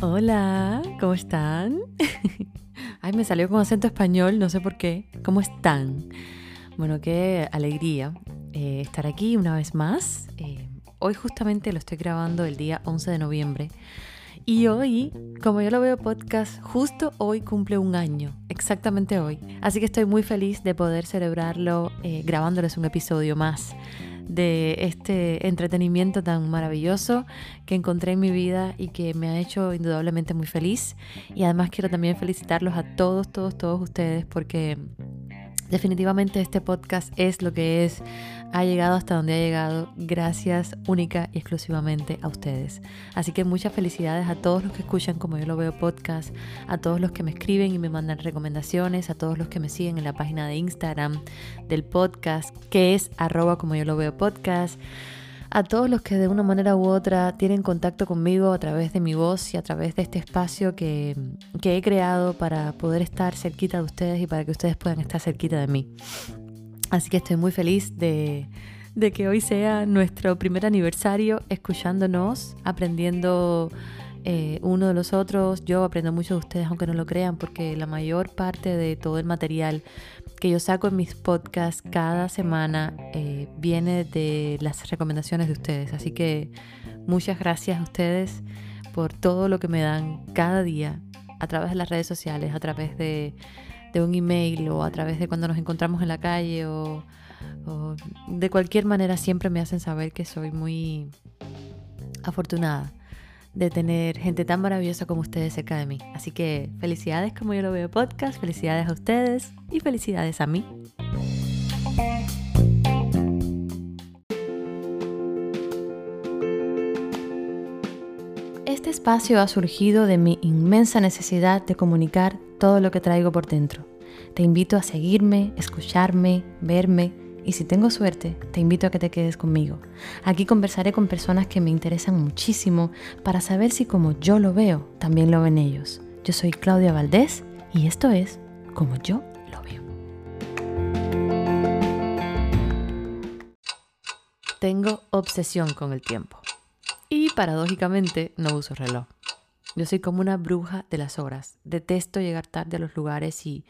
Hola, ¿cómo están? Ay, me salió con acento español, no sé por qué. ¿Cómo están? Bueno, qué alegría eh, estar aquí una vez más. Eh, hoy justamente lo estoy grabando el día 11 de noviembre. Y hoy, como yo lo veo podcast, justo hoy cumple un año, exactamente hoy. Así que estoy muy feliz de poder celebrarlo eh, grabándoles un episodio más de este entretenimiento tan maravilloso que encontré en mi vida y que me ha hecho indudablemente muy feliz. Y además quiero también felicitarlos a todos, todos, todos ustedes porque definitivamente este podcast es lo que es. Ha llegado hasta donde ha llegado. Gracias única y exclusivamente a ustedes. Así que muchas felicidades a todos los que escuchan como yo lo veo podcast, a todos los que me escriben y me mandan recomendaciones, a todos los que me siguen en la página de Instagram del podcast, que es arroba como yo lo veo podcast a todos los que de una manera u otra tienen contacto conmigo a través de mi voz y a través de este espacio que, que, he creado para poder estar cerquita de ustedes y para que ustedes puedan estar cerquita de mí. Así que estoy muy feliz de, que hoy sea nuestro primer aniversario escuchándonos, aprendiendo eh, uno de los otros. Yo aprendo mucho de ustedes, aunque no lo crean, porque la mayor parte de todo el material que yo saco en mis podcasts cada semana eh, viene de las recomendaciones de ustedes. Así que muchas gracias a ustedes por todo lo que me dan cada día a través de las redes sociales, a través de de un email o a través de cuando nos encontramos en la calle o, de cualquier manera siempre me hacen saber que soy muy afortunada de tener gente tan maravillosa como ustedes cerca de mí. Así que felicidades como yo lo veo podcast, felicidades a ustedes y felicidades a mí. Este espacio ha surgido de mi inmensa necesidad de comunicar todo lo que traigo por dentro. Te invito a seguirme, escucharme, verme y si tengo suerte, te invito a que te quedes conmigo. Aquí conversaré con personas que me interesan muchísimo para saber si como yo lo veo, también lo ven ellos. Yo soy Claudia Valdés y esto es Como yo lo veo. Tengo obsesión con el tiempo. Y paradójicamente no uso reloj. Yo soy como una bruja de las horas. Detesto llegar tarde a los lugares y,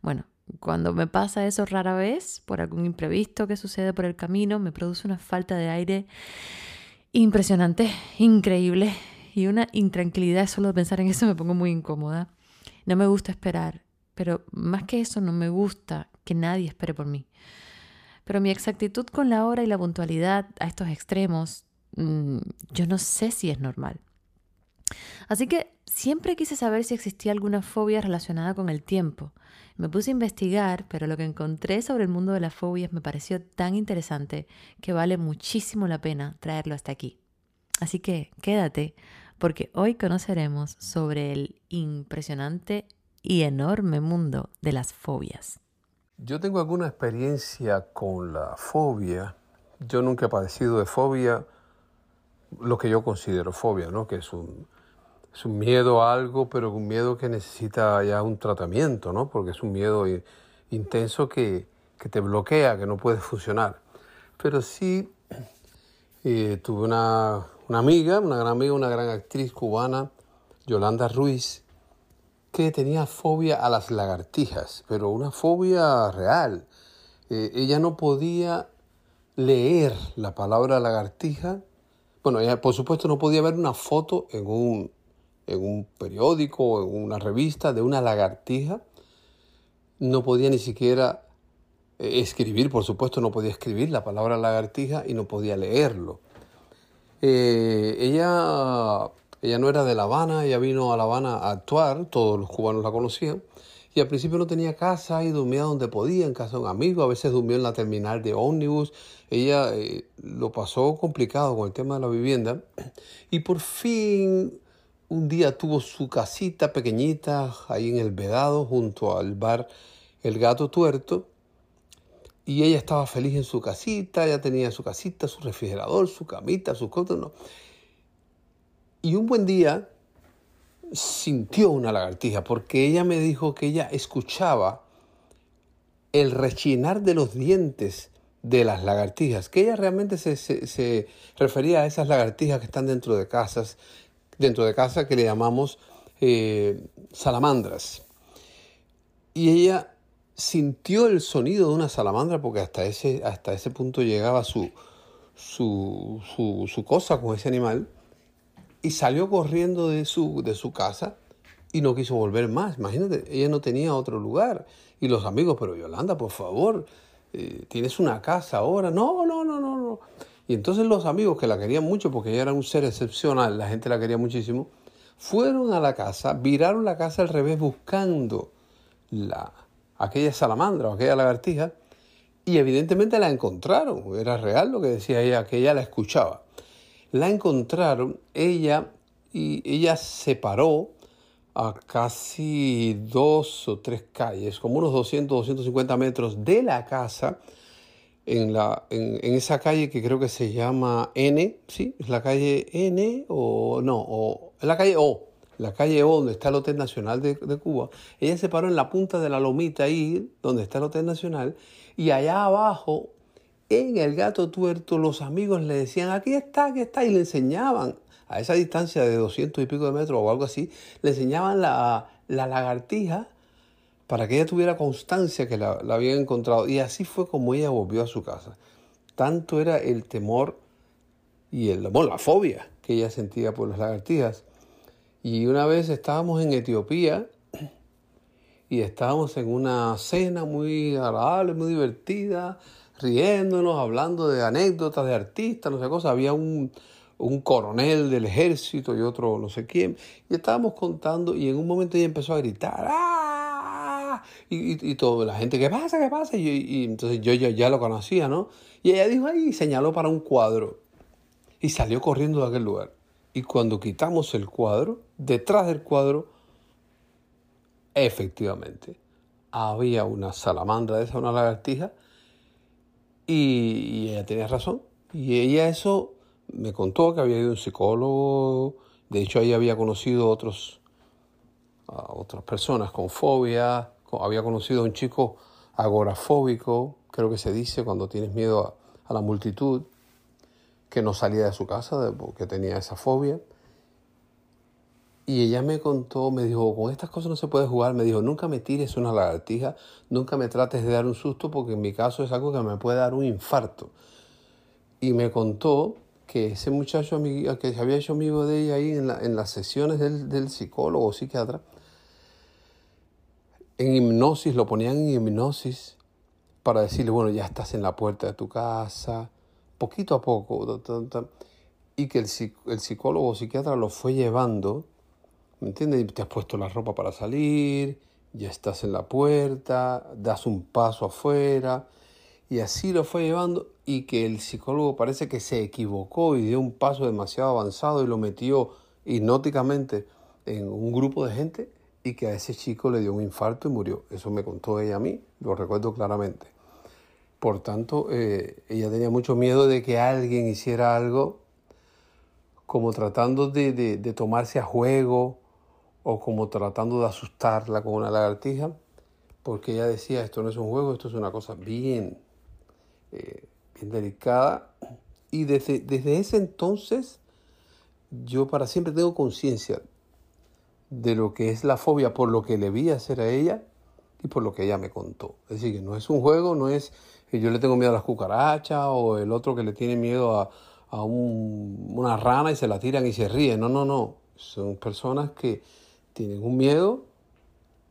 bueno, cuando me pasa eso rara vez, por algún imprevisto que sucede por el camino, me produce una falta de aire impresionante, increíble y una intranquilidad. Solo de pensar en eso me pongo muy incómoda. No me gusta esperar, pero más que eso no me gusta que nadie espere por mí. Pero mi exactitud con la hora y la puntualidad a estos extremos, mm, yo no sé si es normal. Así que siempre quise saber si existía alguna fobia relacionada con el tiempo. Me puse a investigar, pero lo que encontré sobre el mundo de las fobias me pareció tan interesante que vale muchísimo la pena traerlo hasta aquí. Así que quédate, porque hoy conoceremos sobre el impresionante y enorme mundo de las fobias. Yo tengo alguna experiencia con la fobia. Yo nunca he padecido de fobia, lo que yo considero fobia, ¿no? Que es un, es un miedo a algo, pero un miedo que necesita ya un tratamiento, ¿no? Porque es un miedo intenso que, te bloquea, que no puede funcionar. Pero sí eh, tuve una, una amiga, una gran amiga, una gran actriz cubana, Yolanda Ruiz, que tenía fobia a las lagartijas, pero una fobia real. Eh, ella no podía leer la palabra lagartija. Bueno, ella por supuesto no podía ver una foto en un, en un periódico o en una revista de una lagartija. No podía ni siquiera eh, escribir, por supuesto, no podía escribir la palabra lagartija y no podía leerlo. Eh, ella, ella no era de La Habana, ella vino a La Habana a actuar, todos los cubanos la conocían, y al principio no tenía casa y dormía donde podía, en casa de un amigo, a veces durmió en la terminal de ómnibus. Ella eh, lo pasó complicado con el tema de la vivienda y por fin un día tuvo su casita pequeñita ahí en el Vedado junto al bar El Gato Tuerto y ella estaba feliz en su casita, ya tenía su casita, su refrigerador, su camita, sus cosas. Y un buen día sintió una lagartija porque ella me dijo que ella escuchaba el rechinar de los dientes de las lagartijas, que ella realmente se, se, refería a esas lagartijas que están dentro de casas, dentro de casa que le llamamos eh, salamandras. Y ella sintió el sonido de una salamandra porque hasta ese, hasta ese punto llegaba su, su, su, cosa con ese animal y salió corriendo de su, de su casa y no quiso volver más. Imagínate, ella no tenía otro lugar. Y los amigos, pero Yolanda, por favor, eh, tienes una casa ahora. No, no, no, no, no. Y entonces los amigos que la querían mucho, porque ella era un ser excepcional, la gente la quería muchísimo, fueron a la casa, viraron la casa al revés buscando la, aquella salamandra o aquella lagartija y evidentemente la encontraron. Era real lo que decía ella, que ella la escuchaba. La encontraron, ella, y ella se paró a casi dos o tres calles, como unos 200, 250 metros de la casa, en, la, en, esa calle que creo que se llama N, ¿sí? ¿Es la calle N o no? O, es la calle O, la calle O, donde está el Hotel Nacional de, de, Cuba. Ella se paró en la punta de la lomita ahí, donde está el Hotel Nacional, y allá abajo, en el gato tuerto, los amigos le decían, aquí está, aquí está, y le enseñaban a esa distancia de 200 y pico de metros o algo así, le enseñaban la, lagartija para que ella tuviera constancia que la, la habían encontrado. Y así fue como ella volvió a su casa. Tanto era el temor y el, bueno, la fobia que ella sentía por las lagartijas. Y una vez estábamos en Etiopía y estábamos en una cena muy agradable, muy divertida, riéndonos, hablando de anécdotas de artistas, no sé cosas. Había un, un coronel del ejército y otro no sé quién, y estábamos contando y en un momento ella empezó a gritar, ¡ah! Y, y, todo, la gente, ¿qué pasa? ¿Qué pasa? Y, entonces yo ya, lo conocía, ¿no? Y ella dijo ahí, y señaló para un cuadro y salió corriendo de aquel lugar. Y cuando quitamos el cuadro, detrás del cuadro, efectivamente, había una salamandra de esa, una lagartija, y, y ella tenía razón. Y ella eso me contó que había ido un psicólogo, de hecho ahí había conocido otros, a otras personas con fobia, había conocido a un chico agorafóbico, creo que se dice cuando tienes miedo a, la multitud, que no salía de su casa porque tenía esa fobia. Y ella me contó, me dijo, con estas cosas no se puede jugar, me dijo, nunca me tires una lagartija, nunca me trates de dar un susto porque en mi caso es algo que me puede dar un infarto. Y me contó que ese muchacho que se había hecho amigo de ella ahí en, las sesiones del, del, psicólogo o psiquiatra, en hipnosis, lo ponían en hipnosis para decirle, bueno, ya estás en la puerta de tu casa, poquito a poco, y que el, psicólogo o psiquiatra lo fue llevando, ¿me entiendes? Te has puesto la ropa para salir, ya estás en la puerta, das un paso afuera, y así lo fue llevando y que el psicólogo parece que se equivocó y dio un paso demasiado avanzado y lo metió hipnóticamente en un grupo de gente y que a ese chico le dio un infarto y murió. Eso me contó ella a mí, lo recuerdo claramente. Por tanto, eh, ella tenía mucho miedo de que alguien hiciera algo como tratando de, de tomarse a juego o como tratando de asustarla con una lagartija, porque ella decía, esto no es un juego, esto es una cosa bien, eh, bien delicada. Y desde, desde ese entonces yo para siempre tengo conciencia de lo que es la fobia por lo que le vi hacer a ella y por lo que ella me contó. Es decir, que no es un juego, no es que yo le tengo miedo a las cucarachas o el otro que le tiene miedo a, a un, una rana y se la tiran y se ríen. No, no, no. Son personas que tienen un miedo,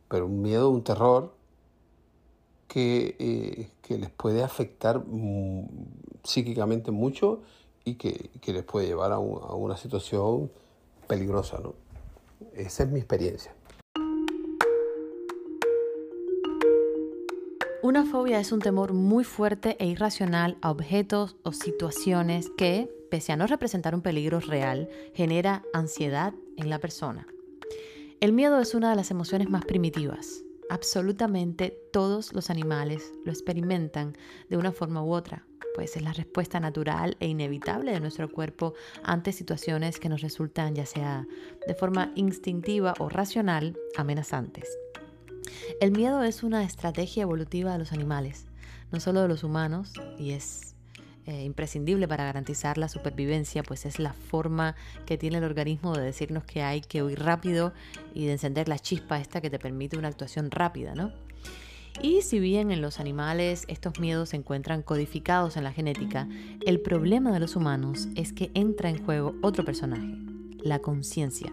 pero un miedo, un terror que, eh, que les puede afectar mm, psíquicamente mucho y que, que les puede llevar a, a, una situación peligrosa. ¿no? Esa es mi experiencia. Una fobia es un temor muy fuerte e irracional a objetos o situaciones que, pese a no representar un peligro real, genera ansiedad en la persona. El miedo es una de las emociones más primitivas, Absolutamente todos los animales lo experimentan de una forma u otra, pues es la respuesta natural e inevitable de nuestro cuerpo ante situaciones que nos resultan ya sea de forma instintiva o racional amenazantes. El miedo es una estrategia evolutiva de los animales. no solo de los humanos, y es eh, imprescindible para garantizar la supervivencia, pues es la forma que tiene el organismo de decirnos que hay que huir rápido y de encender la chispa esta que te permite una actuación rápida, ¿no? Y si bien en los animales estos miedos se encuentran codificados en la genética, el problema de los humanos es que entra en juego otro personaje, la conciencia.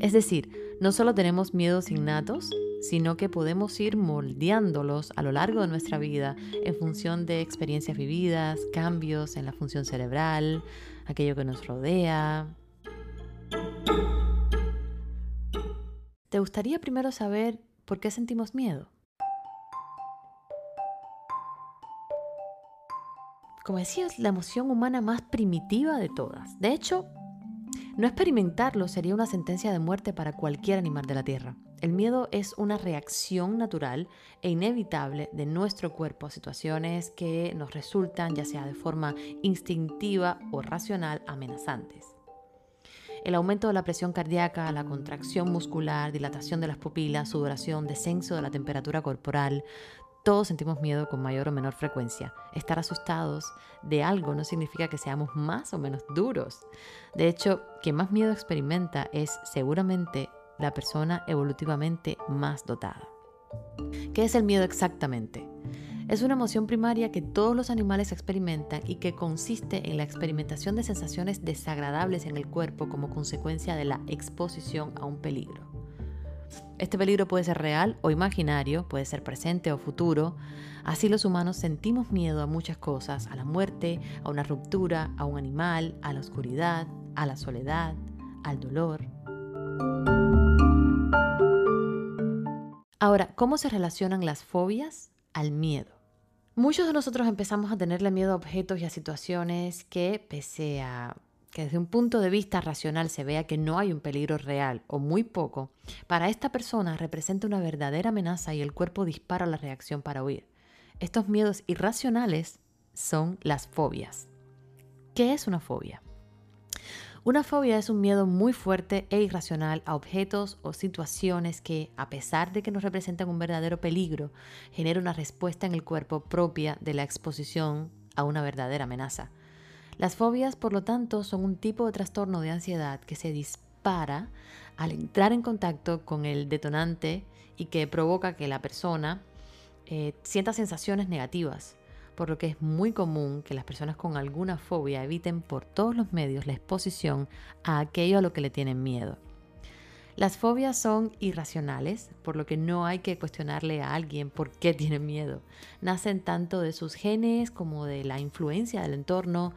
Es decir, no solo tenemos miedos innatos, sino que podemos ir moldeándolos a lo largo de nuestra vida en función de experiencias vividas, cambios en la función cerebral, aquello que nos rodea. ¿Te gustaría primero saber por qué sentimos miedo? Como decía, es la emoción humana más primitiva de todas. De hecho, no experimentarlo sería una sentencia de muerte para cualquier animal de la Tierra. El miedo es una reacción natural e inevitable de nuestro cuerpo a situaciones que nos resultan, ya sea de forma instintiva o racional, amenazantes. El aumento de la presión cardíaca, la contracción muscular, dilatación de las pupilas, sudoración, descenso de la temperatura corporal, todos sentimos miedo con mayor o menor frecuencia. Estar asustados de algo no significa que seamos más o menos duros. De hecho, quien más miedo experimenta es seguramente la persona evolutivamente más dotada. ¿Qué es el miedo exactamente? Es una emoción primaria que todos los animales experimentan y que consiste en la experimentación de sensaciones desagradables en el cuerpo como consecuencia de la exposición a un peligro. Este peligro puede ser real o imaginario, puede ser presente o futuro. Así los humanos sentimos miedo a muchas cosas, a la muerte, a una ruptura, a un animal, a la oscuridad, a la soledad, al dolor. Ahora, ¿cómo se relacionan las fobias al miedo? Muchos de nosotros empezamos a tenerle miedo a objetos y a situaciones que, pese a que desde un punto de vista racional se vea que no hay un peligro real o muy poco, para esta persona representa una verdadera amenaza y el cuerpo dispara la reacción para huir. Estos miedos irracionales son las fobias. ¿Qué es una fobia? Una fobia es un miedo muy fuerte e irracional a objetos o situaciones que, a pesar de que nos representan un verdadero peligro, genera una respuesta en el cuerpo propia de la exposición a una verdadera amenaza. Las fobias, por lo tanto, son un tipo de trastorno de ansiedad que se dispara al entrar en contacto con el detonante y que provoca que la persona eh, sienta sensaciones negativas por lo que es muy común que las personas con alguna fobia eviten por todos los medios la exposición a aquello a lo que le tienen miedo. Las fobias son irracionales, por lo que no hay que cuestionarle a alguien por qué tiene miedo. Nacen tanto de sus genes como de la influencia del entorno,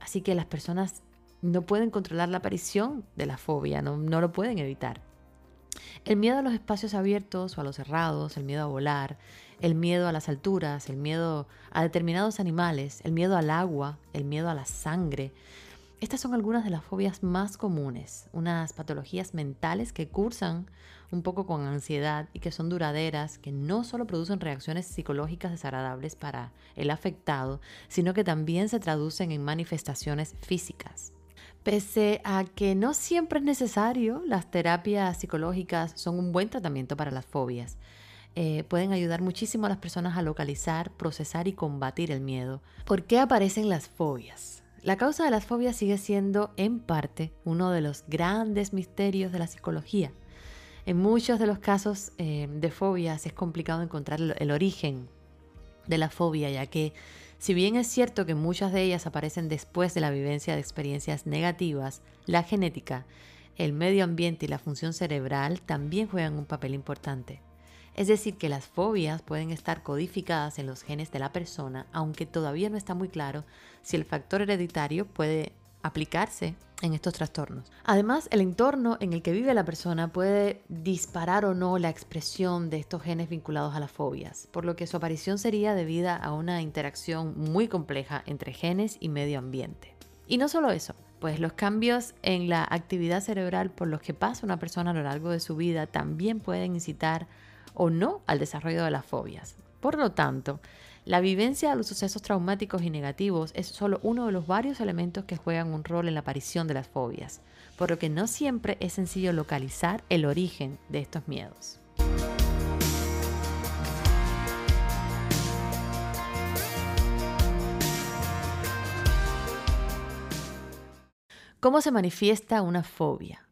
así que las personas no pueden controlar la aparición de la fobia, no, no lo pueden evitar. El miedo a los espacios abiertos o a los cerrados, el miedo a volar, el miedo a las alturas, el miedo a determinados animales, el miedo al agua, el miedo a la sangre. Estas son algunas de las fobias más comunes, unas patologías mentales que cursan un poco con ansiedad y que son duraderas, que no solo producen reacciones psicológicas desagradables para el afectado, sino que también se traducen en manifestaciones físicas. Pese a que no siempre es necesario, las terapias psicológicas son un buen tratamiento para las fobias. Eh, pueden ayudar muchísimo a las personas a localizar, procesar y combatir el miedo. ¿Por qué aparecen las fobias? La causa de las fobias sigue siendo, en parte, uno de los grandes misterios de la psicología. En muchos de los casos eh, de fobias es complicado encontrar el origen de la fobia, ya que si bien es cierto que muchas de ellas aparecen después de la vivencia de experiencias negativas, la genética, el medio ambiente y la función cerebral también juegan un papel importante. Es decir, que las fobias pueden estar codificadas en los genes de la persona, aunque todavía no está muy claro si el factor hereditario puede aplicarse en estos trastornos. Además, el entorno en el que vive la persona puede disparar o no la expresión de estos genes vinculados a las fobias, por lo que su aparición sería debida a una interacción muy compleja entre genes y medio ambiente. Y no solo eso, pues los cambios en la actividad cerebral por los que pasa una persona a lo largo de su vida también pueden incitar o no al desarrollo de las fobias. Por lo tanto, la vivencia de los sucesos traumáticos y negativos es solo uno de los varios elementos que juegan un rol en la aparición de las fobias, por lo que no siempre es sencillo localizar el origen de estos miedos. ¿Cómo se manifiesta una fobia?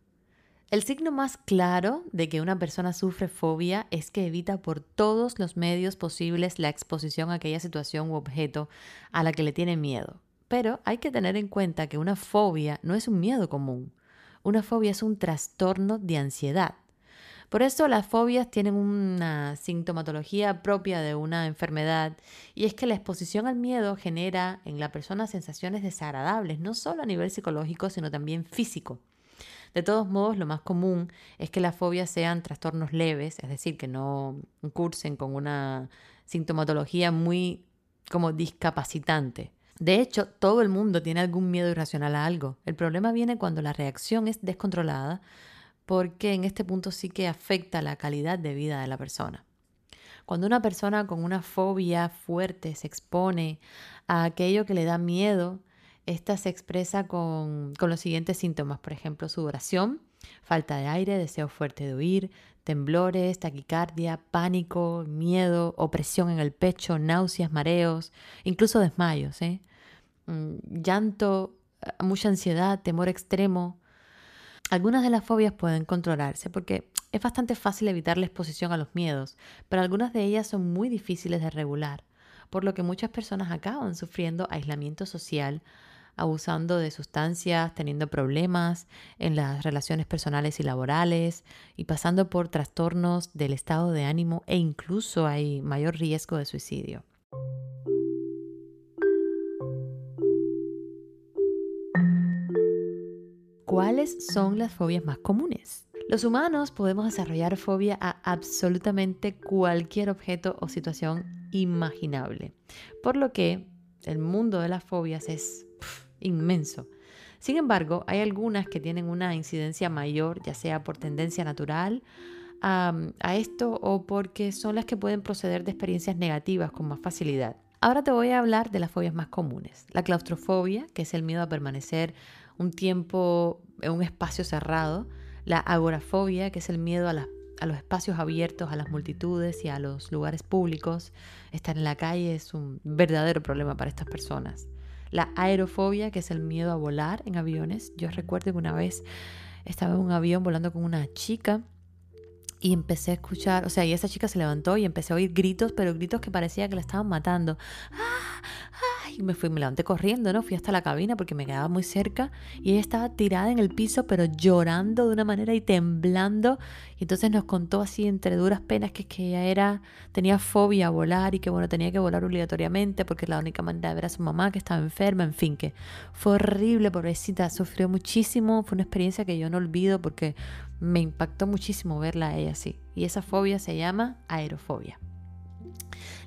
El signo más claro de que una persona sufre fobia es que evita por todos los medios posibles la exposición a aquella situación u objeto a la que le tiene miedo. Pero hay que tener en cuenta que una fobia no es un miedo común. Una fobia es un trastorno de ansiedad. Por eso las fobias tienen una sintomatología propia de una enfermedad y es que la exposición al miedo genera en la persona sensaciones desagradables, no solo a nivel psicológico, sino también físico. De todos modos, lo más común es que las fobias sean trastornos leves, es decir, que no cursen con una sintomatología muy como discapacitante. De hecho, todo el mundo tiene algún miedo irracional a algo. El problema viene cuando la reacción es descontrolada, porque en este punto sí que afecta la calidad de vida de la persona. Cuando una persona con una fobia fuerte se expone a aquello que le da miedo, esta se expresa con, los siguientes síntomas, por ejemplo, sudoración, falta de aire, deseo fuerte de huir, temblores, taquicardia, pánico, miedo, opresión en el pecho, náuseas, mareos, incluso desmayos, ¿eh? mm, llanto, mucha ansiedad, temor extremo. Algunas de las fobias pueden controlarse porque es bastante fácil evitar la exposición a los miedos, pero algunas de ellas son muy difíciles de regular, por lo que muchas personas acaban sufriendo aislamiento social, abusando de sustancias, teniendo problemas en las relaciones personales y laborales y pasando por trastornos del estado de ánimo e incluso hay mayor riesgo de suicidio. ¿Cuáles son las fobias más comunes? Los humanos podemos desarrollar fobia a absolutamente cualquier objeto o situación imaginable, por lo que el mundo de las fobias es inmenso. Sin embargo, hay algunas que tienen una incidencia mayor, ya sea por tendencia natural a, esto o porque son las que pueden proceder de experiencias negativas con más facilidad. Ahora te voy a hablar de las fobias más comunes. La claustrofobia, que es el miedo a permanecer un tiempo en un espacio cerrado. La agorafobia, que es el miedo a, los espacios abiertos, a las multitudes y a los lugares públicos. Estar en la calle es un verdadero problema para estas personas. La aerofobia, que es el miedo a volar en aviones. Yo recuerdo que una vez estaba en un avión volando con una chica y empecé a escuchar, o sea, y esa chica se levantó y empecé a oír gritos, pero gritos que parecía que la estaban matando. ¡Ah! Y me fui, me levanté corriendo, ¿no? Fui hasta la cabina porque me quedaba muy cerca y ella estaba tirada en el piso, pero llorando de una manera y temblando. Y entonces nos contó así entre duras penas que, es que ella era, tenía fobia a volar y que bueno, tenía que volar obligatoriamente porque la única manera de ver a su mamá que estaba enferma, en fin, que fue horrible, pobrecita, sufrió muchísimo, fue una experiencia que yo no olvido porque me impactó muchísimo verla a ella así. Y esa fobia se llama aerofobia.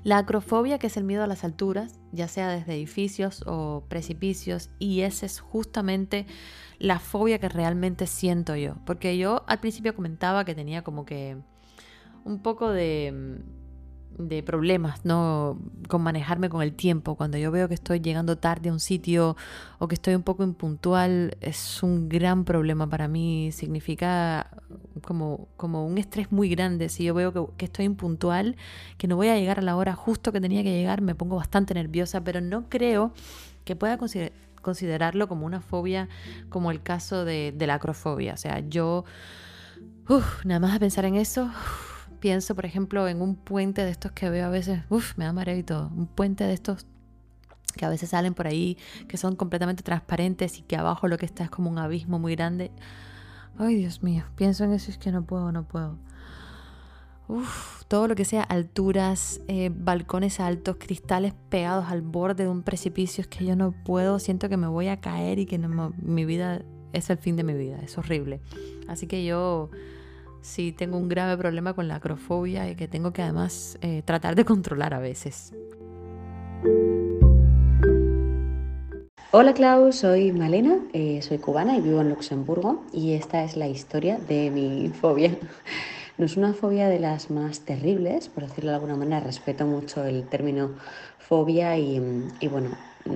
La acrofobia, que es el miedo a las alturas, ya sea desde edificios o precipicios, y esa es justamente la fobia que realmente siento yo. Porque yo al principio comentaba que tenía como que un poco de de problemas, ¿no? Con manejarme con el tiempo. Cuando yo veo que estoy llegando tarde a un sitio o que estoy un poco impuntual, es un gran problema para mí. Significa como, como un estrés muy grande. Si yo veo que, estoy impuntual, que no voy a llegar a la hora justo que tenía que llegar, me pongo bastante nerviosa, pero no creo que pueda considerarlo como una fobia como el caso de, la acrofobia. O sea, yo, nada más a pensar en eso, pienso, por ejemplo, en un puente de estos que veo a veces, uff, me da mareo y todo, un puente de estos que a veces salen por ahí, que son completamente transparentes y que abajo lo que está es como un abismo muy grande. Ay, Dios mío, pienso en eso y es que no puedo, no puedo. Uf, todo lo que sea alturas, eh, balcones altos, cristales pegados al borde de un precipicio, es que yo no puedo, siento que me voy a caer y que mi vida es el fin de mi vida, es horrible. Así que yo sí tengo un grave problema con la acrofobia y que tengo que además eh, tratar de controlar a veces. Hola Klaus, soy Malena, eh, soy cubana y vivo en Luxemburgo y esta es la historia de mi fobia. No es una fobia de las más terribles, por decirlo de alguna manera, respeto mucho el término fobia y, y bueno,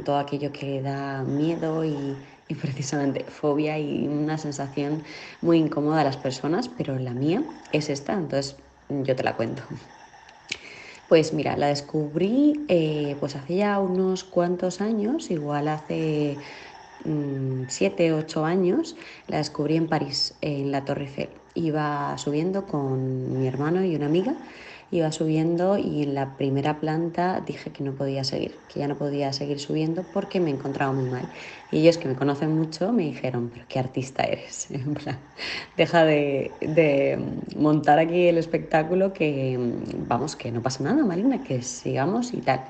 todo aquello que da miedo y y precisamente fobia y una sensación muy incómoda a las personas, pero la mía es esta, entonces yo te la cuento. Pues mira, la descubrí eh, pues hace ya unos cuantos años, igual hace 7, mm, 8 años, la descubrí en París, en la Torre Eiffel. Iba subiendo con mi hermano y una amiga iba subiendo y en la primera planta dije que no podía seguir, que ya no podía seguir subiendo porque me encontraba muy mal. Y ellos que me conocen mucho me dijeron, pero qué artista eres, en plan, deja de, de montar aquí el espectáculo que, vamos, que no pasa nada, Marina, que sigamos y tal.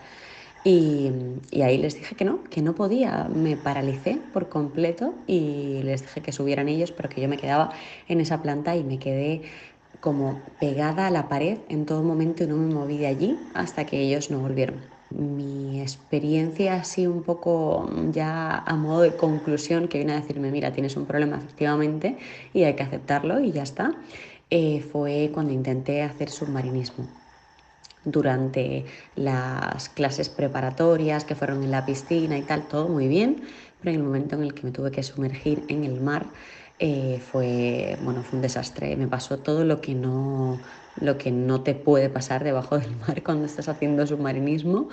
Y, y, ahí les dije que no, que no podía. Me paralicé por completo y les dije que subieran ellos, pero que yo me quedaba en esa planta y me quedé como pegada a la pared en todo momento y no me moví de allí hasta que ellos no volvieron. Mi experiencia así un poco ya a modo de conclusión que viene a decirme, mira, tienes un problema efectivamente y hay que aceptarlo y ya está, eh, fue cuando intenté hacer submarinismo durante las clases preparatorias que fueron en la piscina y tal, todo muy bien, pero en el momento en el que me tuve que sumergir en el mar, eh, fue, bueno, fue un desastre. Me pasó todo lo que, no, lo que no te puede pasar debajo del mar cuando estás haciendo submarinismo,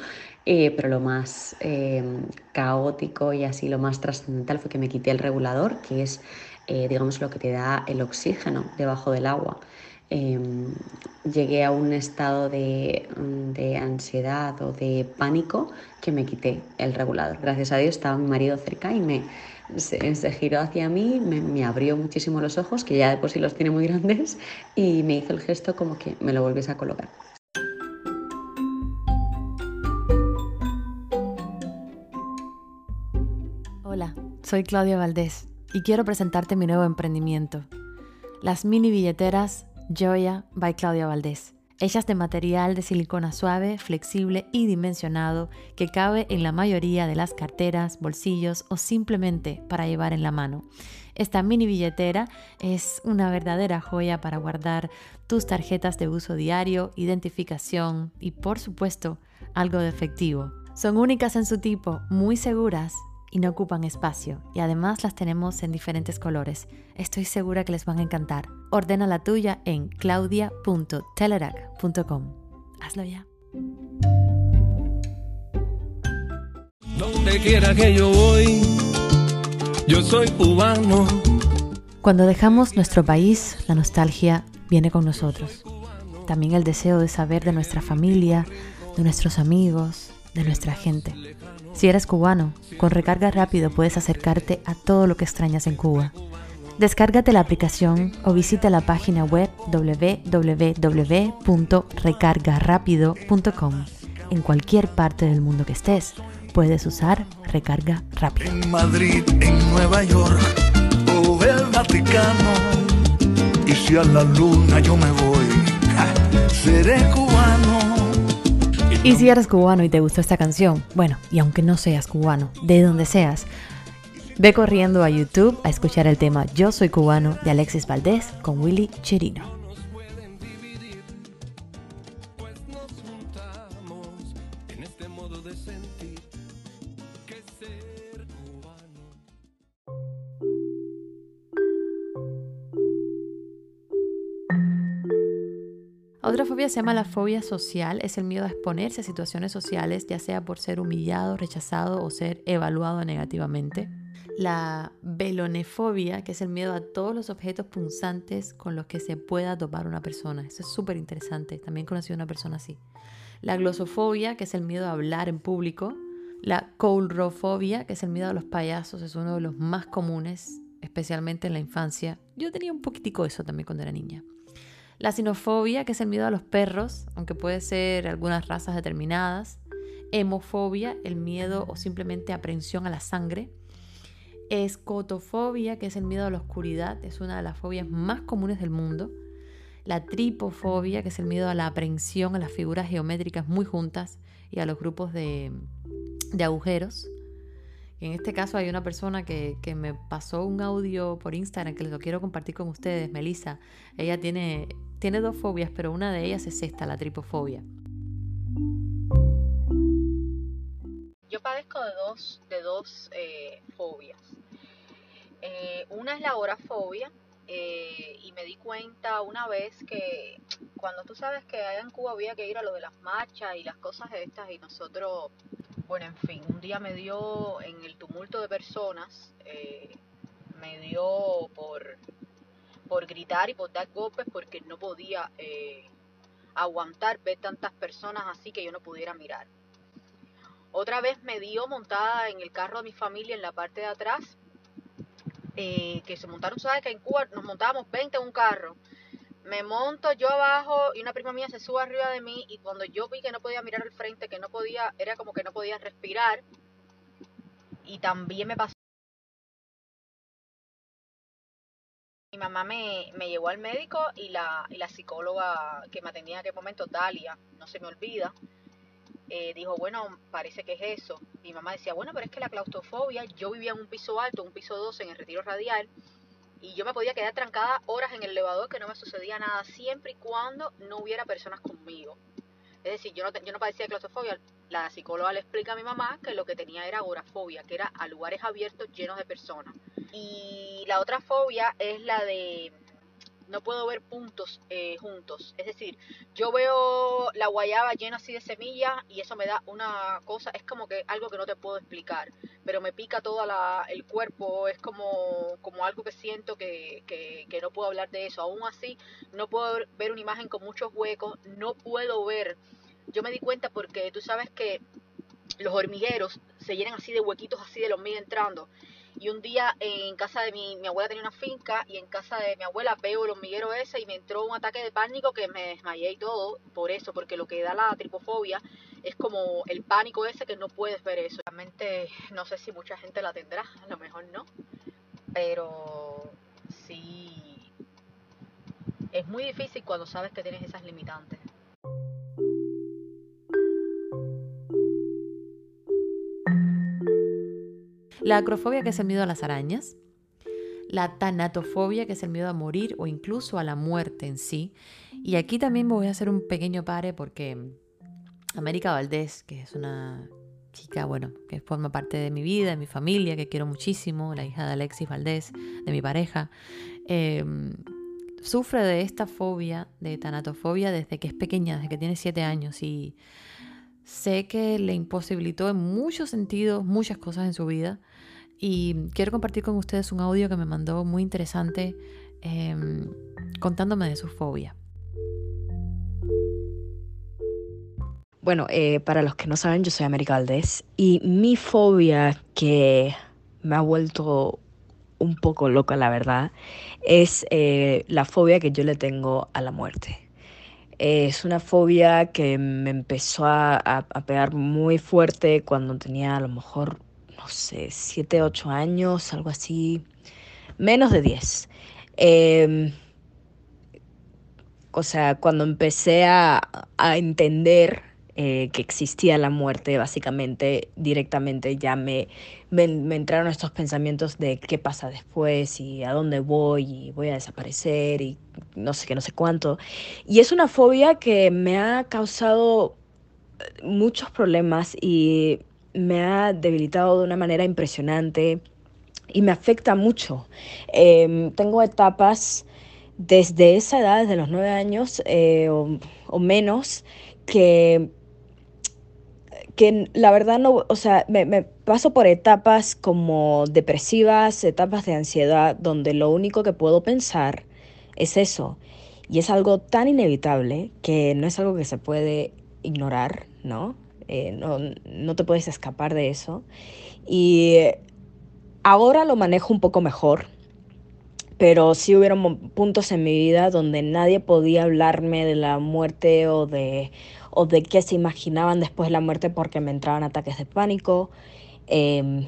eh, pero lo más em, caótico y así lo más trascendental fue que me quité el regulador, que es, eh, digamos, lo que te da el oxígeno debajo del agua. Em, llegué a un estado de, de, ansiedad o de pánico que me quité el regulador. Gracias a Dios estaba mi marido cerca y me, se, giró hacia mí, me, abrió muchísimo los ojos, que ya de por sí los tiene muy grandes, y me hizo el gesto como que me lo volviese a colocar. Hola, soy Claudia Valdés y quiero presentarte mi nuevo emprendimiento, las mini billeteras Joya by Claudia Valdés hechas de material de silicona suave, flexible y dimensionado que cabe en la mayoría de las carteras, bolsillos o simplemente para llevar en la mano. Esta mini billetera es una verdadera joya para guardar tus tarjetas de uso diario, identificación y por supuesto algo de efectivo. Son únicas en su tipo, muy seguras y no ocupan espacio y además las tenemos en diferentes colores. Estoy segura que les van a encantar. Ordena la tuya en claudia.telerac.com. Hazlo ya. Donde quiera que yo voy, yo soy cubano. Cuando dejamos nuestro país, la nostalgia viene con nosotros. También el deseo de saber de nuestra familia, de nuestros amigos, de nuestra gente. Si eres cubano, con recarga rápido puedes acercarte a todo lo que extrañas en Cuba. Descárgate la aplicación o visita la página web www.recargarapido.com. En cualquier parte del mundo que estés, puedes usar recarga rápido. En Madrid, en Nueva York o el Vaticano. Y si a la luna yo me voy, seré cubano. Y si eres cubano y te gustó esta canción, bueno, y aunque no seas cubano, de donde seas, ve corriendo a YouTube a escuchar el tema Yo soy cubano de Alexis Valdés con Willy Chirino. Otra fobia se llama la fobia social, es el miedo a exponerse a situaciones sociales, ya sea por ser humillado, rechazado o ser evaluado negativamente. La velonefobia, que es el miedo a todos los objetos punzantes con los que se pueda topar una persona. Eso es súper interesante, también conocí a una persona así. La glosofobia, que es el miedo a hablar en público. La coulrofobia, que es el miedo a los payasos, es uno de los más comunes, especialmente en la infancia. Yo tenía un poquitico eso también cuando era niña. La sinofobia, que es el miedo a los perros, aunque puede ser algunas razas determinadas. Hemofobia, el miedo o simplemente aprensión a la sangre. Escotofobia, que es el miedo a la oscuridad, es una de las fobias más comunes del mundo. La tripofobia, que es el miedo a la aprensión a las figuras geométricas muy juntas y a los grupos de, de agujeros. En este caso hay una persona que, me pasó un audio por Instagram que lo quiero compartir con ustedes, Melissa. Ella tiene, tiene dos fobias, pero una de ellas es esta, la tripofobia. Yo padezco de dos, de dos eh, fobias. Eh, una es la agorafobia, eh, y me di cuenta una vez que cuando tú sabes que allá en Cuba había que ir a lo de las marchas y las cosas estas y nosotros Bueno, en fin, un día me dio en el tumulto de personas, eh, me dio por, por gritar y por dar golpes porque no podía eh, aguantar ver tantas personas así que yo no pudiera mirar. Otra vez me dio montada en el carro de mi familia en la parte de atrás, eh, que se montaron, sabes que en Cuba nos montábamos 20 en un carro. Me monto yo abajo y una prima mía se sube arriba de mí y cuando yo vi que no podía mirar al frente, que no podía, era como que no podía respirar. Y también me pasó. Mi mamá me, me llevó al médico y la, y la psicóloga que me atendía en aquel momento, Dalia, no se me olvida, eh, dijo, bueno, parece que es eso. Mi mamá decía, bueno, pero es que la claustrofobia, yo vivía en un piso alto, un piso 12 en el retiro radial, y yo me podía quedar trancada horas en el elevador que no me sucedía nada, siempre y cuando no hubiera personas conmigo. Es decir, yo no, yo no padecía de claustrofobia. La psicóloga le explica a mi mamá que lo que tenía era agorafobia, que era a lugares abiertos llenos de personas. Y la otra fobia es la de no puedo ver puntos eh, juntos. Es decir, yo veo la guayaba llena así de semillas y eso me da una cosa, es como que algo que no te puedo explicar, pero me pica todo el cuerpo, es como, como algo que siento que, que, que no puedo hablar de eso. Aún así, no puedo ver una imagen con muchos huecos, no puedo ver. Yo me di cuenta porque tú sabes que los hormigueros se llenan así de huequitos así de los hormiga entrando y un día en casa de mi, mi abuela tenía una finca y en casa de mi abuela veo el hormiguero ese y me entró un ataque de pánico que me desmayé y todo por eso, porque lo que da la tripofobia es como el pánico ese que no puedes ver eso. Realmente no sé si mucha gente la tendrá, a lo mejor no, pero sí es muy difícil cuando sabes que tienes esas limitantes. La acrofobia, que es el miedo a las arañas. La tanatofobia, que es el miedo a morir o incluso a la muerte en sí. Y aquí también voy a hacer un pequeño pare porque América Valdés, que es una chica, bueno, que forma parte de mi vida, de mi familia, que quiero muchísimo, la hija de Alexis Valdés, de mi pareja, em, sufre de esta fobia, de tanatofobia, desde que es pequeña, desde que tiene siete años. Y sé que le imposibilitó en muchos sentidos muchas cosas en su vida. Y quiero compartir con ustedes un audio que me mandó muy interesante em, contándome de su fobia. Bueno, eh, para los que no saben, yo soy América Valdés y mi fobia que me ha vuelto un poco loca, la verdad, es eh, la fobia que yo le tengo a la muerte. Es una fobia que me empezó a, a, pegar muy fuerte cuando tenía a lo mejor, no sé, 7, 8 años, algo así, menos de 10. Em, o sea, cuando empecé a, a entender eh, que existía la muerte, básicamente, directamente ya me, me, entraron estos pensamientos de qué pasa después y a dónde voy y voy a desaparecer y no sé qué, no sé cuánto. Y es una fobia que me ha causado eh, muchos problemas y me ha debilitado de una manera impresionante y me afecta mucho. Em, tengo etapas desde esa edad, desde los nueve años eh, o, o menos, que que la verdad no, o sea, me, paso por etapas como depresivas, etapas de ansiedad, donde lo único que puedo pensar es eso. Y es algo tan inevitable que no es algo que se puede ignorar, ¿no? Eh, no, no te puedes escapar de eso. Y ahora lo manejo un poco mejor, pero sí hubieron puntos en mi vida donde nadie podía hablarme de la muerte o de, o de qué se imaginaban después de la muerte porque me entraban ataques de pánico. Em,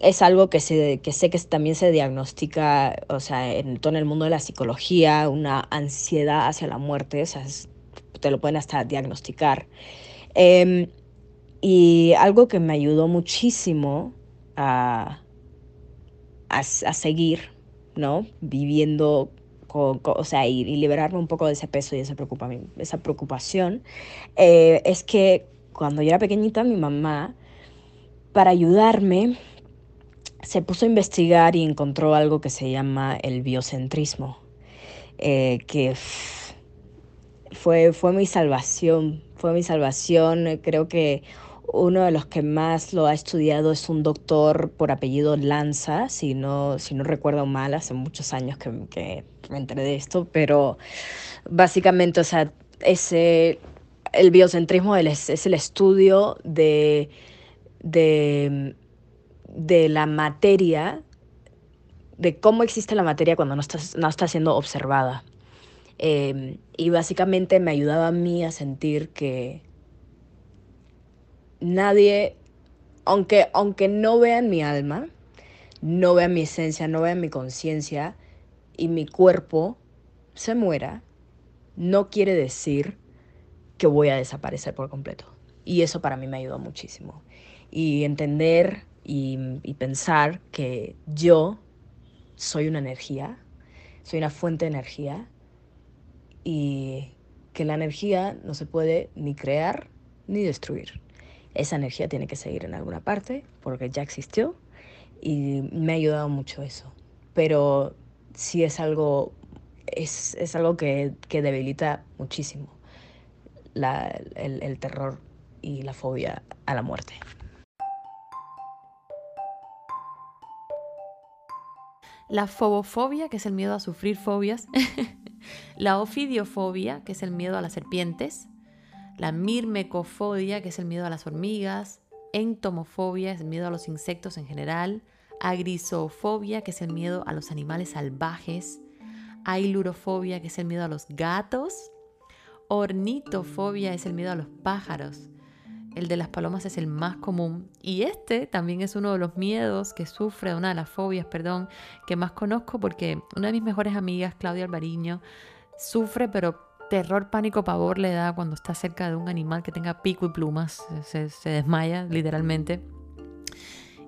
es algo que, se, que sé que también se diagnostica, o sea, en todo el mundo de la psicología, una ansiedad hacia la muerte, o sea, te lo pueden hasta diagnosticar. Em, y algo que me ayudó muchísimo a, a, a seguir, ¿no? Viviendo o sea, y, liberarme un poco de ese peso y esa, esa preocupación, eh, es que cuando yo era pequeñita, mi mamá, para ayudarme, se puso a investigar y encontró algo que se llama el biocentrismo, eh, que fue, fue mi salvación, fue mi salvación, creo que uno de los que más lo ha estudiado es un doctor por apellido Lanza, si no, si no recuerdo mal, hace muchos años que, que me enteré de esto, pero básicamente, o sea, ese, el biocentrismo es, el estudio de, de, de, la materia, de cómo existe la materia cuando no está, no está siendo observada. Eh, y básicamente me ayudaba a mí a sentir que nadie, aunque, aunque no vean mi alma, no vean mi esencia, no vean mi conciencia y mi cuerpo se muera, no quiere decir que voy a desaparecer por completo. Y eso para mí me ayudó muchísimo. Y entender y, y pensar que yo soy una energía, soy una fuente de energía y que la energía no se puede ni crear ni destruir esa energía tiene que seguir en alguna parte porque ya existió y me ha ayudado mucho eso. Pero sí es algo, es, es algo que, que, debilita muchísimo la, el, el terror y la fobia a la muerte. La fobofobia, que es el miedo a sufrir fobias. la ofidiofobia, que es el miedo a las serpientes la mirmecofobia, que es el miedo a las hormigas, entomofobia, es el miedo a los insectos en general, agrisofobia, que es el miedo a los animales salvajes, ailurofobia, que es el miedo a los gatos, ornitofobia es el miedo a los pájaros, el de las palomas es el más común. Y este también es uno de los miedos que sufre, una de las fobias, perdón, que más conozco porque una de mis mejores amigas, Claudia Alvariño, sufre pero terror, pánico, pavor le da cuando está cerca de un animal que tenga pico y plumas. Se, desmaya literalmente.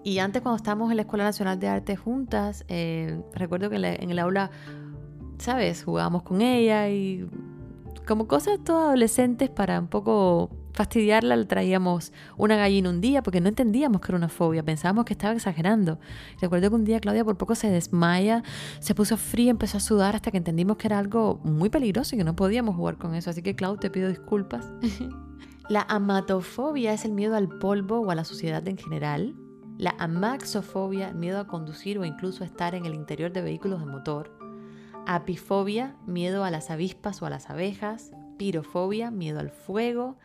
Y antes cuando estábamos en la Escuela Nacional de Arte juntas, eh, recuerdo que en el aula, ¿sabes? Jugábamos con ella y como cosas todas adolescentes para un poco fastidiarla le traíamos una gallina un día porque no entendíamos que era una fobia, pensábamos que estaba exagerando. Recuerdo que un día Claudia por poco se desmaya, se puso fría, empezó a sudar hasta que entendimos que era algo muy peligroso y que no podíamos jugar con eso. Así que Claudia, te pido disculpas. la amatofobia es el miedo al polvo o a la suciedad en general. La amaxofobia, miedo a conducir o incluso a estar en el interior de vehículos de motor. Apifobia, miedo a las avispas o a las abejas. Pirofobia, miedo al fuego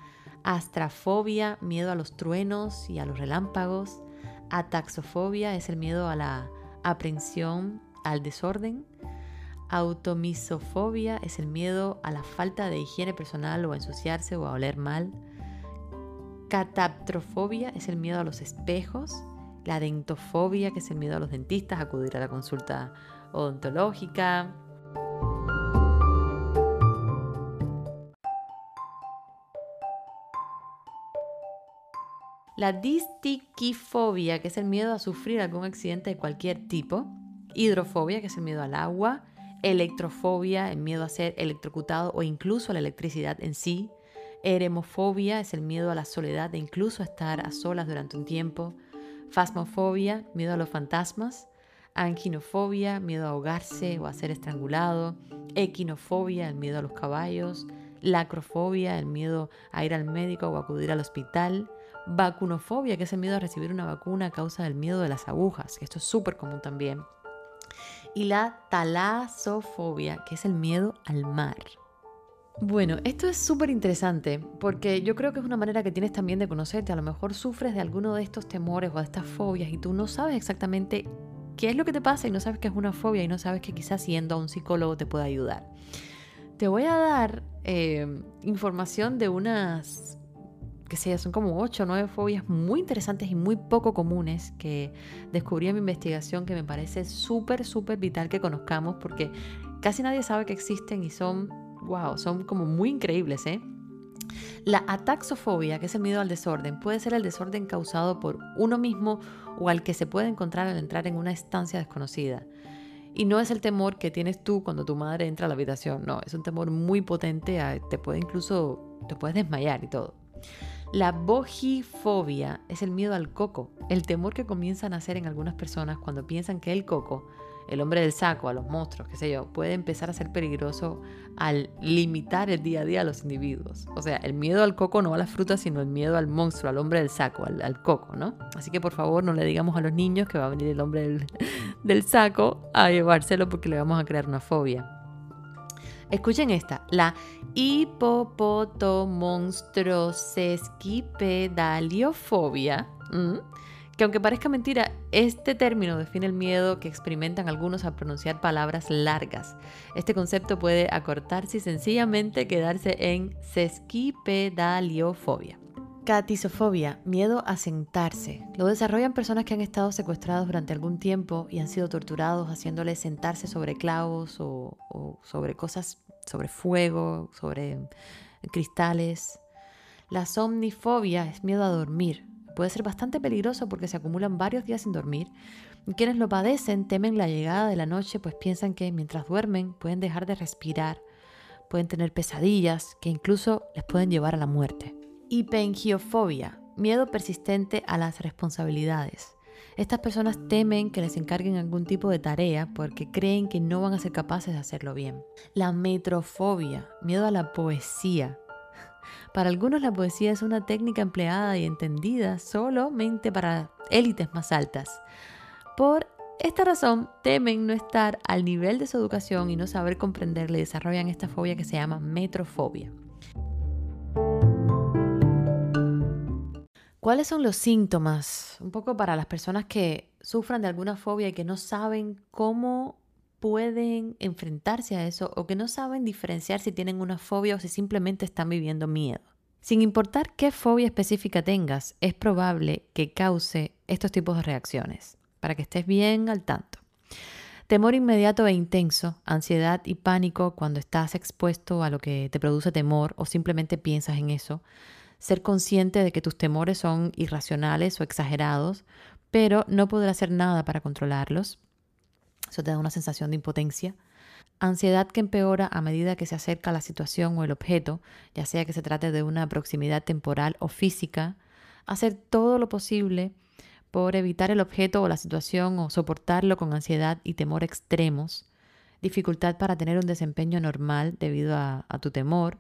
astrafobia, miedo a los truenos y a los relámpagos. Ataxofobia es el miedo a la aprensión, al desorden. Automisofobia es el miedo a la falta de higiene personal o a ensuciarse o a oler mal. Cataptrofobia es el miedo a los espejos. La dentofobia, que es el miedo a los dentistas, acudir a la consulta odontológica. La distiquifobia, que es el miedo a sufrir algún accidente de cualquier tipo. Hidrofobia, que es el miedo al agua. Electrofobia, el miedo a ser electrocutado o incluso a la electricidad en sí. Eremofobia es el miedo a la soledad e incluso a estar a solas durante un tiempo. Fasmofobia, miedo a los fantasmas. Anquinofobia, miedo a ahogarse o a ser estrangulado. Equinofobia, el miedo a los caballos. Lacrofobia, el miedo a ir al médico o acudir al hospital vacunofobia, que es el miedo a recibir una vacuna a causa del miedo de las agujas, que esto es súper común también. Y la talasofobia, que es el miedo al mar. Bueno, esto es súper interesante porque yo creo que es una manera que tienes también de conocerte. A lo mejor sufres de alguno de estos temores o de estas fobias y tú no sabes exactamente qué es lo que te pasa y no sabes que es una fobia y no sabes que quizás siendo a un psicólogo te pueda ayudar. Te voy a dar eh, información de unas que sea, son como 8 o 9 fobias muy interesantes y muy poco comunes que descubrí en mi investigación que me parece súper, súper vital que conozcamos porque casi nadie sabe que existen y son, wow, son como muy increíbles, ¿eh? La ataxofobia, que es el miedo al desorden, puede ser el desorden causado por uno mismo o al que se puede encontrar al entrar en una estancia desconocida. Y no es el temor que tienes tú cuando tu madre entra a la habitación, no, es un temor muy potente, te puede incluso, te puedes desmayar y todo. La bojifobia es el miedo al coco, el temor que comienza a nacer en algunas personas cuando piensan que el coco el hombre del saco, a los monstruos, qué sé yo, puede empezar a ser peligroso al limitar el día a día a los individuos. O sea, el miedo al coco no a las frutas, sino el miedo al monstruo, al hombre del saco, al, coco, ¿no? Así que por favor no le digamos a los niños que va a venir el hombre del, del saco a llevárselo porque le vamos a crear una fobia. Escuchen esta, la hipopotomonstrosesquipedaliofobia que aunque parezca mentira, este término define el miedo que experimentan algunos al pronunciar palabras largas. Este concepto puede acortarse y sencillamente quedarse en sesquipedaliofobia. Catisofobia, miedo a sentarse. Lo desarrollan personas que han estado secuestrados durante algún tiempo y han sido torturados haciéndoles sentarse sobre clavos o, o sobre cosas, sobre fuego, sobre cristales. La somnifobia es miedo a dormir. Puede ser bastante peligroso porque se acumulan varios días sin dormir. Quienes lo padecen temen la llegada de la noche, pues piensan que mientras duermen pueden dejar de respirar, pueden tener pesadillas que incluso les pueden llevar a la muerte. Hipengiofobia, miedo persistente a las responsabilidades. Estas personas temen que les encarguen algún tipo de tarea porque creen que no van a ser capaces de hacerlo bien. La metrofobia, miedo a la poesía. Para algunos la poesía es una técnica empleada y entendida solamente para élites más altas. Por esta razón, temen no estar al nivel de su educación y no saber comprenderle y desarrollan esta fobia que se llama metrofobia. ¿Cuáles son los síntomas? Un poco para las personas que sufran de alguna fobia y que no saben cómo pueden enfrentarse a eso o que no saben diferenciar si tienen una fobia o si simplemente están viviendo miedo. Sin importar qué fobia específica tengas, es probable que cause estos tipos de reacciones, para que estés bien al tanto. Temor inmediato e intenso, ansiedad y pánico cuando estás expuesto a lo que te produce temor o simplemente piensas en eso. Ser consciente de que tus temores son irracionales o exagerados, pero no poder hacer nada para controlarlos. Eso te da una sensación de impotencia. Ansiedad que empeora a medida que se acerca la situación o el objeto, ya sea que se trate de una proximidad temporal o física. Hacer todo lo posible por evitar el objeto o la situación o soportarlo con ansiedad y temor extremos. Dificultad para tener un desempeño normal debido a, a tu temor.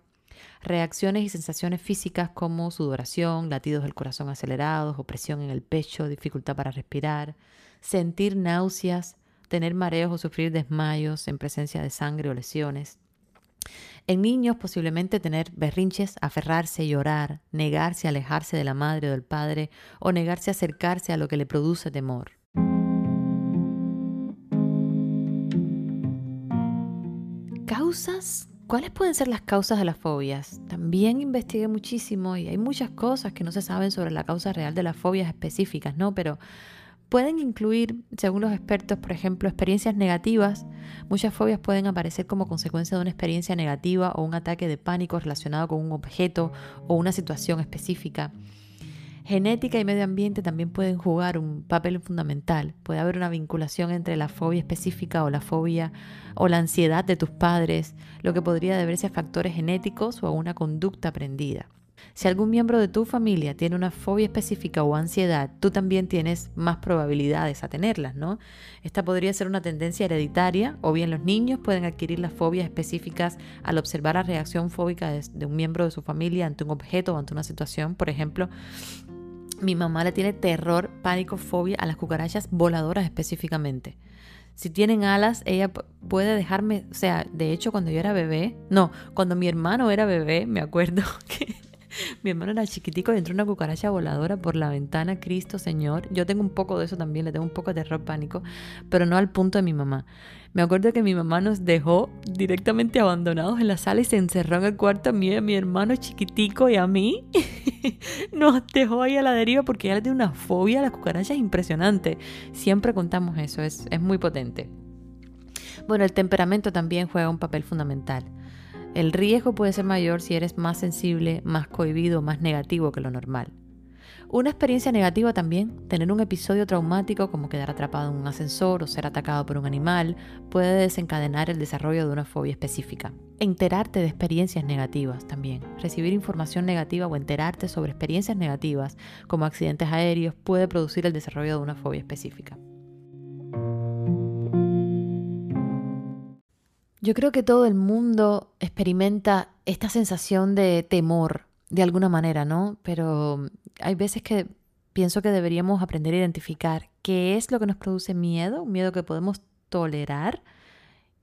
Reacciones y sensaciones físicas como sudoración, latidos del corazón acelerados, opresión en el pecho, dificultad para respirar, sentir náuseas, tener mareos o sufrir desmayos en presencia de sangre o lesiones. En niños posiblemente tener berrinches, aferrarse, llorar, negarse a alejarse de la madre o del padre o negarse a acercarse a lo que le produce temor. ¿Causas? ¿Cuáles pueden ser las causas de las fobias? También investigué muchísimo y hay muchas cosas que no se saben sobre la causa real de las fobias específicas, ¿no? Pero Pueden incluir, según los expertos, por ejemplo, experiencias negativas. Muchas fobias pueden aparecer como consecuencia de una experiencia negativa o un ataque de pánico relacionado con un objeto o una situación específica. Genética y medio ambiente también pueden jugar un papel fundamental. Puede haber una vinculación entre la fobia específica o la fobia o la ansiedad de tus padres, lo que podría deberse a factores genéticos o a una conducta aprendida. Si algún miembro de tu familia tiene una fobia específica o ansiedad, tú también tienes más probabilidades a tenerlas, ¿no? Esta podría ser una tendencia hereditaria o bien los niños pueden adquirir las fobias específicas al observar la reacción fóbica de, un miembro de su familia ante un objeto o ante una situación. Por ejemplo, mi mamá le tiene terror, pánico, fobia a las cucarachas voladoras específicamente. Si tienen alas, ella puede dejarme, o sea, de hecho cuando yo era bebé, no, cuando mi hermano era bebé, me acuerdo que Mi hermano era chiquitico y entró una cucaracha voladora por la ventana, Cristo Señor. Yo tengo un poco de eso también, le tengo un poco de terror, pánico, pero no al punto de mi mamá. Me acuerdo que mi mamá nos dejó directamente abandonados en la sala y se encerró en el cuarto a mí, a mi hermano chiquitico y a mí. nos dejó ahí a la deriva porque ella tiene una fobia a las cucarachas impresionante. Siempre contamos eso, es, es muy potente. Bueno, el temperamento también juega un papel fundamental. El riesgo puede ser mayor si eres más sensible, más cohibido, más negativo que lo normal. Una experiencia negativa también, tener un episodio traumático como quedar atrapado en un ascensor o ser atacado por un animal, puede desencadenar el desarrollo de una fobia específica. Enterarte de experiencias negativas también. Recibir información negativa o enterarte sobre experiencias negativas como accidentes aéreos puede producir el desarrollo de una fobia específica. Yo creo que todo el mundo experimenta esta sensación de temor de alguna manera, ¿no? Pero hay veces que pienso que deberíamos aprender a identificar qué es lo que nos produce miedo, un miedo que podemos tolerar,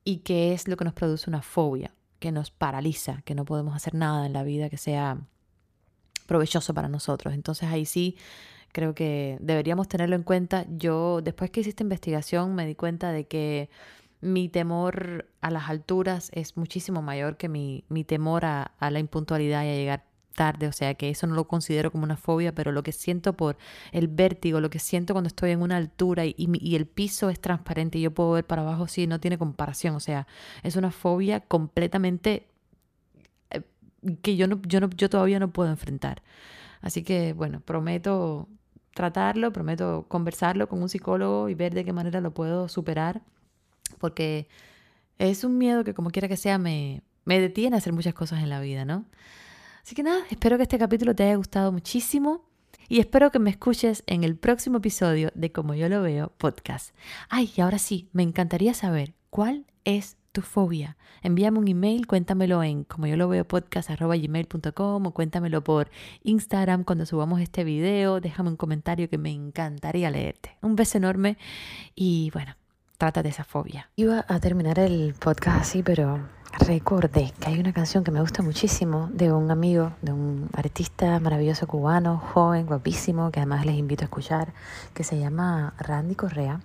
y qué es lo que nos produce una fobia, que nos paraliza, que no podemos hacer nada en la vida que sea provechoso para nosotros. Entonces ahí sí creo que deberíamos tenerlo en cuenta. Yo después que hice esta investigación me di cuenta de que mi temor a las alturas es muchísimo mayor que mi, mi temor a, a, la impuntualidad y a llegar tarde, o sea que eso no lo considero como una fobia, pero lo que siento por el vértigo, lo que siento cuando estoy en una altura y, y, el piso es transparente y yo puedo ver para abajo, sí, no tiene comparación, o sea, es una fobia completamente eh, que yo, no, yo, no, yo todavía no puedo enfrentar. Así que, bueno, prometo tratarlo, prometo conversarlo con un psicólogo y ver de qué manera lo puedo superar porque es un miedo que como quiera que sea me, me detiene a hacer muchas cosas en la vida, ¿no? Así que nada, espero que este capítulo te haya gustado muchísimo y espero que me escuches en el próximo episodio de Como yo lo veo podcast. Ay, y ahora sí, me encantaría saber cuál es tu fobia. Envíame un email, cuéntamelo en como yo lo veo podcast.gmail.com o cuéntamelo por Instagram cuando subamos este video. Déjame un comentario que me encantaría leerte. Un beso enorme y bueno, trata de esa fobia. Iba a terminar el podcast así, pero recordé que hay una canción que me gusta muchísimo de un amigo, de un artista maravilloso cubano, joven, guapísimo, que además les invito a escuchar, que se llama Randy Correa.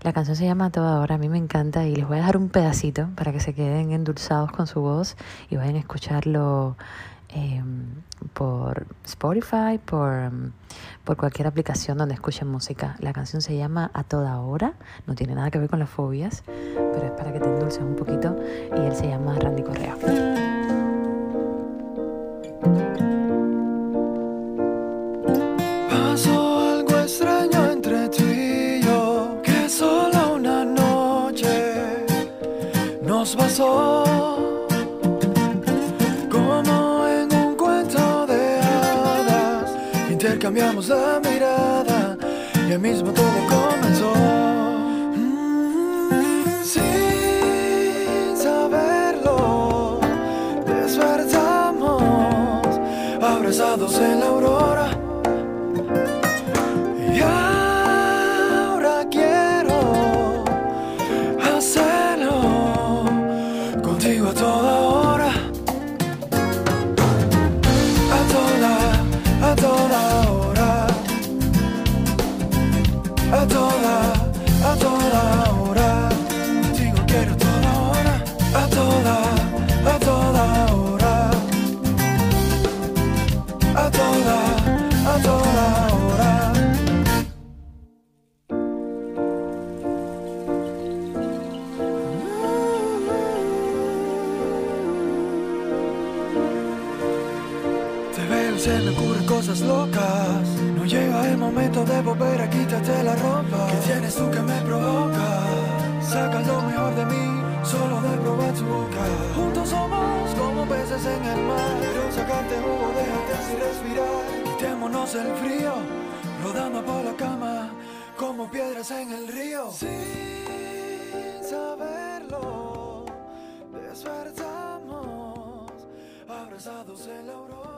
La canción se llama Toda Hora, a mí me encanta y les voy a dejar un pedacito para que se queden endulzados con su voz y vayan a escucharlo eh, por Spotify, por, por cualquier aplicación donde escuchen música. La canción se llama A Toda Hora, no tiene nada que ver con las fobias, pero es para que te endulces un poquito y él se llama Randy Correa. Pasó algo extraño entre tú y yo, que solo una noche nos pasó. Cambiamos la mirada y el mismo todo comenzó. Mm, sin saberlo, despertamos abrazados en la aurora. Se me ocurren cosas locas. No llega el momento de volver a quitarte la ropa. ¿Qué tienes tú que me provoca? Saca lo mejor de mí, solo de probar tu boca. Juntos somos como peces en el mar. Quiero sacarte jugo, déjate así respirar. Quitémonos el frío, rodando por la cama, como piedras en el río. Sin saberlo, despertamos, abrazados en la aurora.